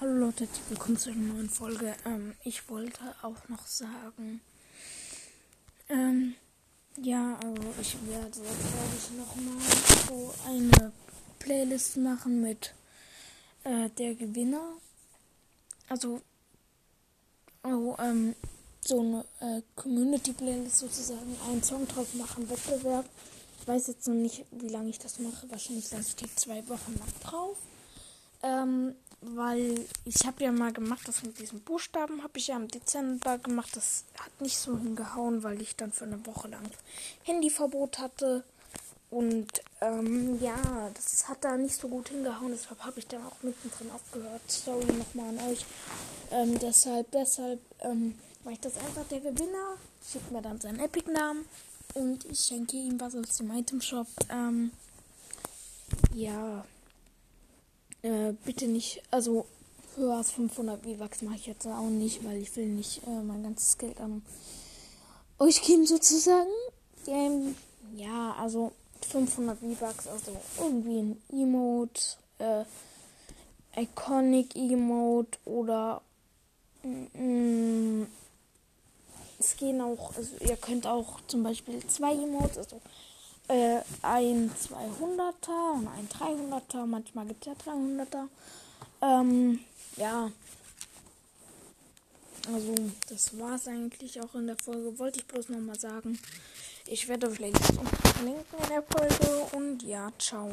Hallo Leute, willkommen zu einer neuen Folge. Ähm, ich wollte auch noch sagen, ähm, ja, also ich werde jetzt glaube ich nochmal so eine Playlist machen mit äh, der Gewinner. Also, oh, ähm, so eine äh, Community-Playlist sozusagen, einen Song drauf machen, Wettbewerb. Ich weiß jetzt noch nicht, wie lange ich das mache. Wahrscheinlich lasse ich die zwei Wochen lang drauf. Ähm, weil ich habe ja mal gemacht, das mit diesen Buchstaben habe ich ja im Dezember gemacht. Das hat nicht so hingehauen, weil ich dann für eine Woche lang Handyverbot hatte. Und ähm, ja, das hat da nicht so gut hingehauen. Deshalb habe ich dann auch mittendrin aufgehört. Sorry nochmal an euch. Ähm, deshalb, deshalb ähm, war ich das einfach der Gewinner. Schickt mir dann seinen Epic-Namen. Und ich schenke ihm was aus dem Item-Shop. Ähm, ja. Äh, bitte nicht, also höher als 500 V-Bucks mache ich jetzt auch nicht, weil ich will nicht äh, mein ganzes Geld an euch geben sozusagen. Ähm, ja, also 500 V-Bucks, also irgendwie ein Emote, äh, Iconic Emote oder mm, es gehen auch, also ihr könnt auch zum Beispiel zwei Emotes, also äh, ein 200er und ein 300er. Manchmal gibt es ja 300er. Ähm, ja. Also, das war es eigentlich auch in der Folge. Wollte ich bloß nochmal sagen. Ich werde vielleicht verlinken in der Folge. Und ja, ciao.